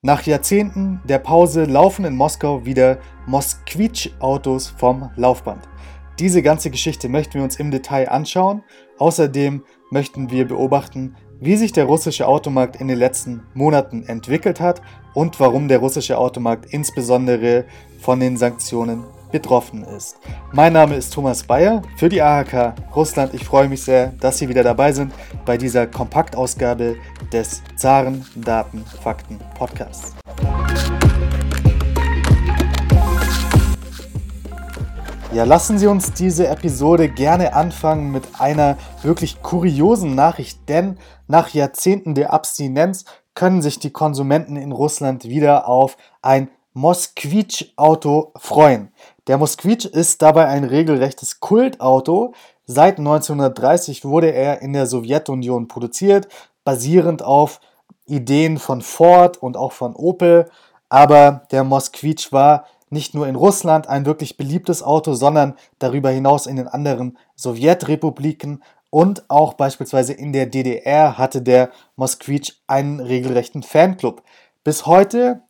Nach Jahrzehnten der Pause laufen in Moskau wieder Mosquitsch-Autos vom Laufband. Diese ganze Geschichte möchten wir uns im Detail anschauen. Außerdem möchten wir beobachten, wie sich der russische Automarkt in den letzten Monaten entwickelt hat und warum der russische Automarkt insbesondere von den Sanktionen betroffen ist. Mein Name ist Thomas Bayer für die AHK Russland. Ich freue mich sehr, dass Sie wieder dabei sind bei dieser Kompaktausgabe des Zaren Daten Fakten Podcasts. Ja, lassen Sie uns diese Episode gerne anfangen mit einer wirklich kuriosen Nachricht, denn nach Jahrzehnten der Abstinenz können sich die Konsumenten in Russland wieder auf ein Moskvitsch-Auto freuen. Der Moskvitsch ist dabei ein regelrechtes Kultauto. Seit 1930 wurde er in der Sowjetunion produziert, basierend auf Ideen von Ford und auch von Opel. Aber der Moskvitsch war nicht nur in Russland ein wirklich beliebtes Auto, sondern darüber hinaus in den anderen Sowjetrepubliken und auch beispielsweise in der DDR hatte der Moskvitsch einen regelrechten Fanclub. Bis heute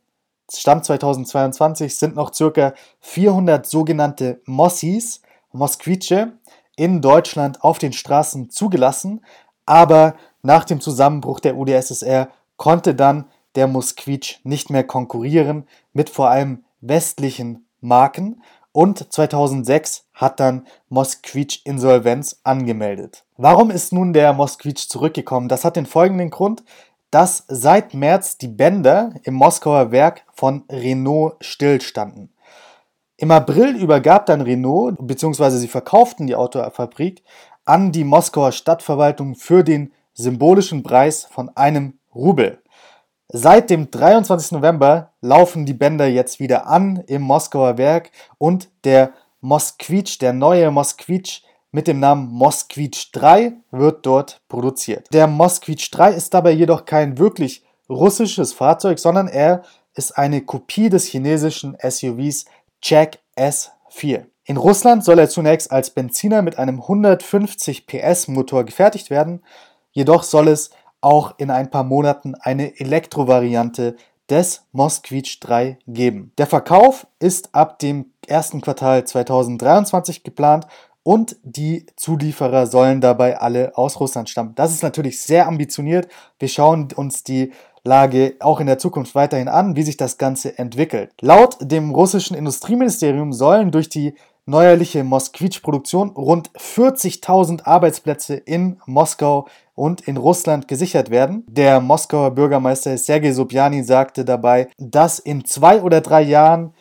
Stand 2022 sind noch circa 400 sogenannte Mossis, Mosquice, in Deutschland auf den Straßen zugelassen, aber nach dem Zusammenbruch der UdSSR konnte dann der Moskvitsch nicht mehr konkurrieren mit vor allem westlichen Marken und 2006 hat dann Moskvitsch Insolvenz angemeldet. Warum ist nun der Moskvitsch zurückgekommen? Das hat den folgenden Grund dass seit März die Bänder im Moskauer Werk von Renault stillstanden. Im April übergab dann Renault, beziehungsweise sie verkauften die Autofabrik an die Moskauer Stadtverwaltung für den symbolischen Preis von einem Rubel. Seit dem 23. November laufen die Bänder jetzt wieder an im Moskauer Werk und der Mosquitsch, der neue Mosquitsch, mit dem Namen Moskvich 3 wird dort produziert. Der Moskvich 3 ist dabei jedoch kein wirklich russisches Fahrzeug, sondern er ist eine Kopie des chinesischen SUVs Jack S4. In Russland soll er zunächst als Benziner mit einem 150 PS Motor gefertigt werden, jedoch soll es auch in ein paar Monaten eine Elektrovariante des Moskvich 3 geben. Der Verkauf ist ab dem ersten Quartal 2023 geplant und die Zulieferer sollen dabei alle aus Russland stammen. Das ist natürlich sehr ambitioniert. Wir schauen uns die Lage auch in der Zukunft weiterhin an, wie sich das Ganze entwickelt. Laut dem russischen Industrieministerium sollen durch die neuerliche Mosquitsch-Produktion rund 40.000 Arbeitsplätze in Moskau und in Russland gesichert werden. Der Moskauer Bürgermeister Sergei Sobjanin sagte dabei, dass in zwei oder drei Jahren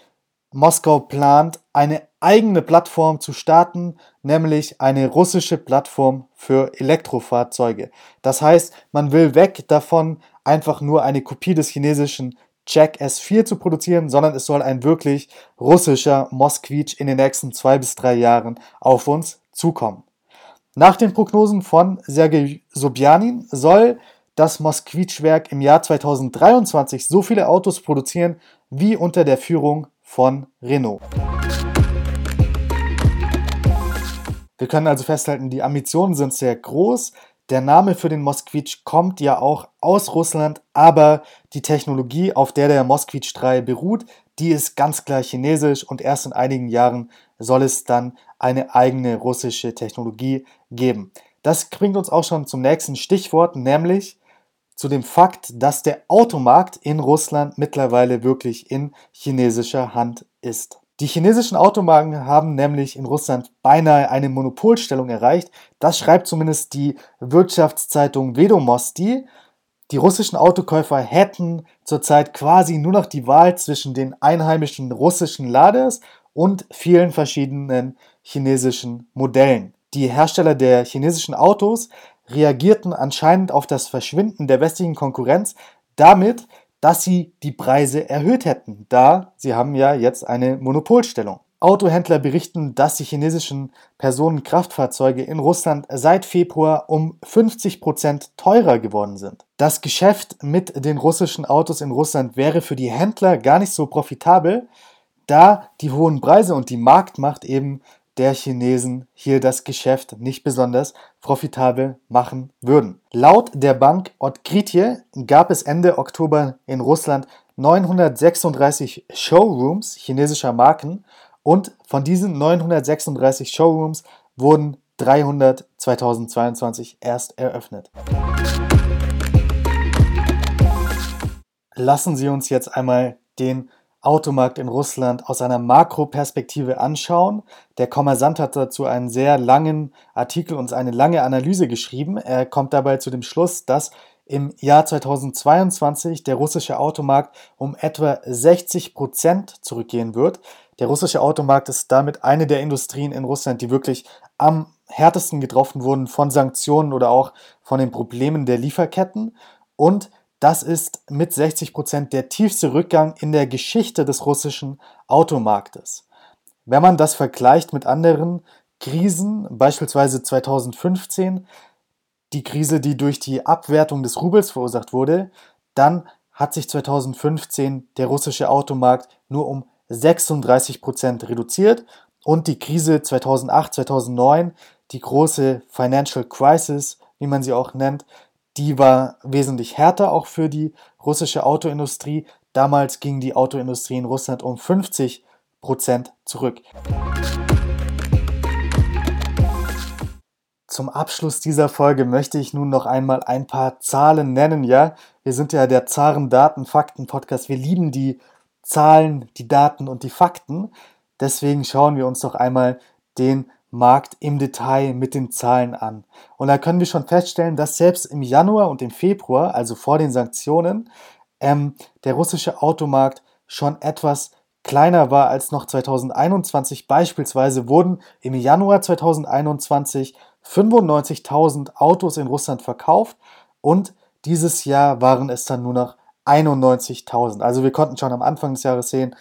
Moskau plant, eine eigene Plattform zu starten, nämlich eine russische Plattform für Elektrofahrzeuge. Das heißt, man will weg davon, einfach nur eine Kopie des chinesischen Jack S4 zu produzieren, sondern es soll ein wirklich russischer Mosquitsch in den nächsten zwei bis drei Jahren auf uns zukommen. Nach den Prognosen von Sergei Sobjanin soll das Mosquitsch-Werk im Jahr 2023 so viele Autos produzieren wie unter der Führung von Renault. Wir können also festhalten, die Ambitionen sind sehr groß. Der Name für den Moskvitsch kommt ja auch aus Russland, aber die Technologie, auf der der Moskvitsch 3 beruht, die ist ganz klar chinesisch und erst in einigen Jahren soll es dann eine eigene russische Technologie geben. Das bringt uns auch schon zum nächsten Stichwort, nämlich zu dem Fakt, dass der Automarkt in Russland mittlerweile wirklich in chinesischer Hand ist. Die chinesischen Automarken haben nämlich in Russland beinahe eine Monopolstellung erreicht. Das schreibt zumindest die Wirtschaftszeitung Vedomosti. Die russischen Autokäufer hätten zurzeit quasi nur noch die Wahl zwischen den einheimischen russischen Laders und vielen verschiedenen chinesischen Modellen. Die Hersteller der chinesischen Autos reagierten anscheinend auf das Verschwinden der westlichen Konkurrenz damit, dass sie die Preise erhöht hätten, da sie haben ja jetzt eine Monopolstellung. Autohändler berichten, dass die chinesischen Personenkraftfahrzeuge in Russland seit Februar um 50 Prozent teurer geworden sind. Das Geschäft mit den russischen Autos in Russland wäre für die Händler gar nicht so profitabel, da die hohen Preise und die Marktmacht eben der Chinesen hier das Geschäft nicht besonders profitabel machen würden. Laut der Bank Otkritje gab es Ende Oktober in Russland 936 Showrooms chinesischer Marken und von diesen 936 Showrooms wurden 300 2022 erst eröffnet. Lassen Sie uns jetzt einmal den Automarkt in Russland aus einer Makroperspektive anschauen. Der Kommersant hat dazu einen sehr langen Artikel und eine lange Analyse geschrieben. Er kommt dabei zu dem Schluss, dass im Jahr 2022 der russische Automarkt um etwa 60 Prozent zurückgehen wird. Der russische Automarkt ist damit eine der Industrien in Russland, die wirklich am härtesten getroffen wurden von Sanktionen oder auch von den Problemen der Lieferketten. Und das ist mit 60 Prozent der tiefste Rückgang in der Geschichte des russischen Automarktes. Wenn man das vergleicht mit anderen Krisen, beispielsweise 2015, die Krise, die durch die Abwertung des Rubels verursacht wurde, dann hat sich 2015 der russische Automarkt nur um 36 Prozent reduziert und die Krise 2008, 2009, die große Financial Crisis, wie man sie auch nennt, die war wesentlich härter auch für die russische Autoindustrie. Damals ging die Autoindustrie in Russland um 50 Prozent zurück. Zum Abschluss dieser Folge möchte ich nun noch einmal ein paar Zahlen nennen. Ja, wir sind ja der Zaren Daten Fakten Podcast. Wir lieben die Zahlen, die Daten und die Fakten. Deswegen schauen wir uns doch einmal den Markt im Detail mit den Zahlen an. Und da können wir schon feststellen, dass selbst im Januar und im Februar, also vor den Sanktionen, ähm, der russische Automarkt schon etwas kleiner war als noch 2021. Beispielsweise wurden im Januar 2021 95.000 Autos in Russland verkauft und dieses Jahr waren es dann nur noch 91.000. Also wir konnten schon am Anfang des Jahres sehen,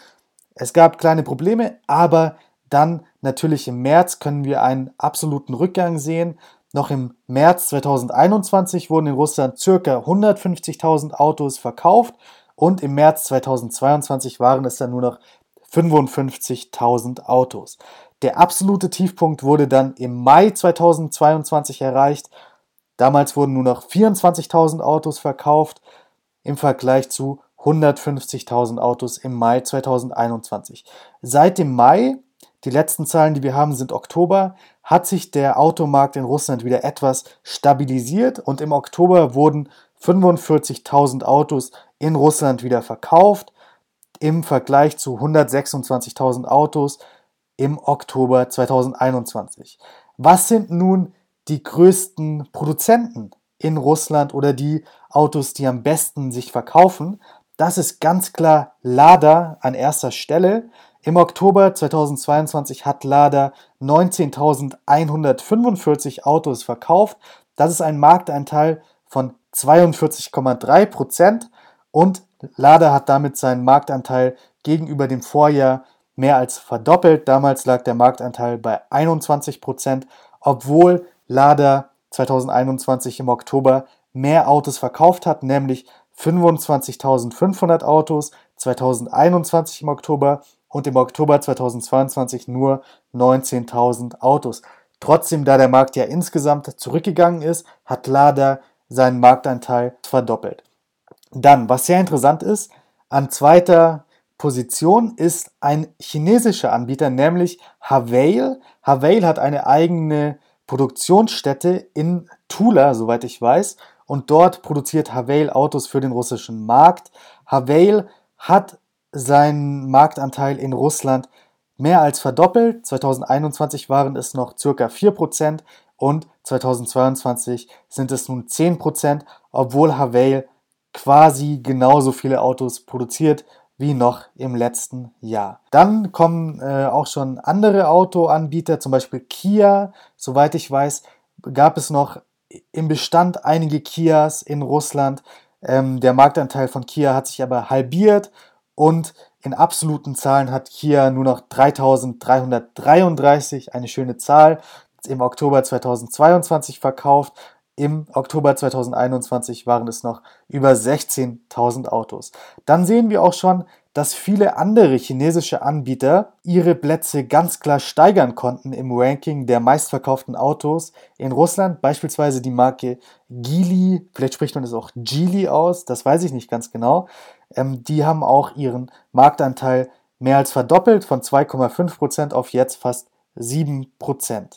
es gab kleine Probleme, aber dann natürlich im März können wir einen absoluten Rückgang sehen. Noch im März 2021 wurden in Russland ca. 150.000 Autos verkauft und im März 2022 waren es dann nur noch 55.000 Autos. Der absolute Tiefpunkt wurde dann im Mai 2022 erreicht. Damals wurden nur noch 24.000 Autos verkauft im Vergleich zu 150.000 Autos im Mai 2021. Seit dem Mai, die letzten Zahlen, die wir haben, sind Oktober, hat sich der Automarkt in Russland wieder etwas stabilisiert und im Oktober wurden 45.000 Autos in Russland wieder verkauft im Vergleich zu 126.000 Autos im Oktober 2021. Was sind nun die größten Produzenten in Russland oder die Autos, die am besten sich verkaufen? Das ist ganz klar Lada an erster Stelle. Im Oktober 2022 hat Lada 19.145 Autos verkauft. Das ist ein Marktanteil von 42,3 Prozent und Lada hat damit seinen Marktanteil gegenüber dem Vorjahr mehr als verdoppelt. Damals lag der Marktanteil bei 21 Prozent, obwohl Lada 2021 im Oktober mehr Autos verkauft hat, nämlich 25.500 Autos 2021 im Oktober und im Oktober 2022 nur 19.000 Autos. Trotzdem, da der Markt ja insgesamt zurückgegangen ist, hat Lada seinen Marktanteil verdoppelt. Dann, was sehr interessant ist, an zweiter Position ist ein chinesischer Anbieter, nämlich Havail. Havail hat eine eigene Produktionsstätte in Tula, soweit ich weiß, und dort produziert Havail Autos für den russischen Markt. Havail hat seinen Marktanteil in Russland mehr als verdoppelt. 2021 waren es noch circa 4% und 2022 sind es nun 10%, obwohl Havail quasi genauso viele Autos produziert wie noch im letzten Jahr. Dann kommen äh, auch schon andere Autoanbieter, zum Beispiel Kia. Soweit ich weiß, gab es noch im Bestand einige Kias in Russland. Ähm, der Marktanteil von Kia hat sich aber halbiert und in absoluten Zahlen hat Kia nur noch 3333, eine schöne Zahl, im Oktober 2022 verkauft. Im Oktober 2021 waren es noch über 16.000 Autos. Dann sehen wir auch schon, dass viele andere chinesische Anbieter ihre Plätze ganz klar steigern konnten im Ranking der meistverkauften Autos in Russland. Beispielsweise die Marke Geely, vielleicht spricht man es auch Geely aus, das weiß ich nicht ganz genau. ähm, die haben auch ihren Marktanteil mehr als verdoppelt von 2,5% auf jetzt fast 7%.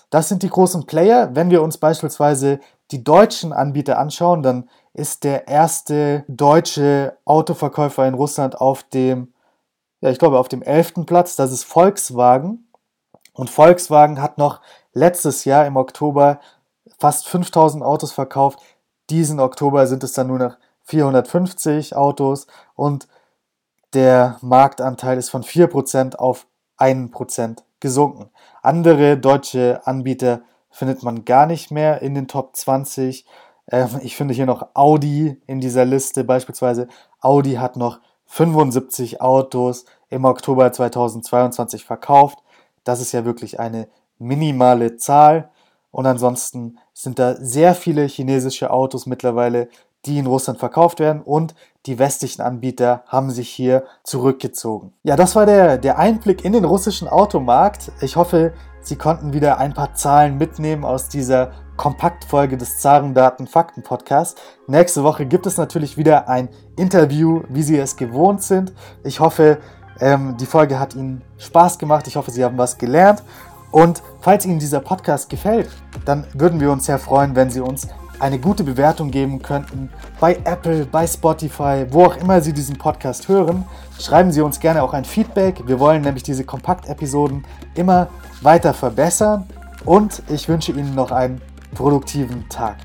Das sind die großen Player. Wenn wir uns beispielsweise die deutschen Anbieter anschauen, dann ist der erste deutsche Autoverkäufer in Russland auf dem, ja, ich glaube, auf dem 11. Platz. Das ist Volkswagen. Und Volkswagen hat noch letztes Jahr im Oktober fast 5000 Autos verkauft. Diesen Oktober sind es dann nur noch 450 Autos und der Marktanteil ist von 4% auf 1% gesunken. Andere deutsche Anbieter findet man gar nicht mehr in den Top 20. Ähm, ich finde hier noch Audi in dieser Liste beispielsweise. Audi hat noch 75 Autos im Oktober 2022 verkauft. Das ist ja wirklich eine minimale Zahl. Und ansonsten sind da sehr viele chinesische Autos mittlerweile, die in Russland verkauft werden und die westlichen Anbieter haben sich hier zurückgezogen. Ja, das war der, der Einblick in den russischen Automarkt. Ich hoffe, Sie konnten wieder ein paar Zahlen mitnehmen aus dieser Kompaktfolge des Zarendaten Fakten Podcast. Nächste Woche gibt es natürlich wieder ein Interview, wie Sie es gewohnt sind. Ich hoffe, ähm, die Folge hat Ihnen Spaß gemacht. Ich hoffe, Sie haben was gelernt. Und falls Ihnen dieser Podcast gefällt, dann würden wir uns sehr freuen, wenn Sie uns eine gute Bewertung geben könnten bei Apple, bei Spotify, wo auch immer Sie diesen Podcast hören. Schreiben Sie uns gerne auch ein Feedback. Wir wollen nämlich diese Kompakt-Episoden immer weiter verbessern und ich wünsche Ihnen noch einen produktiven Tag.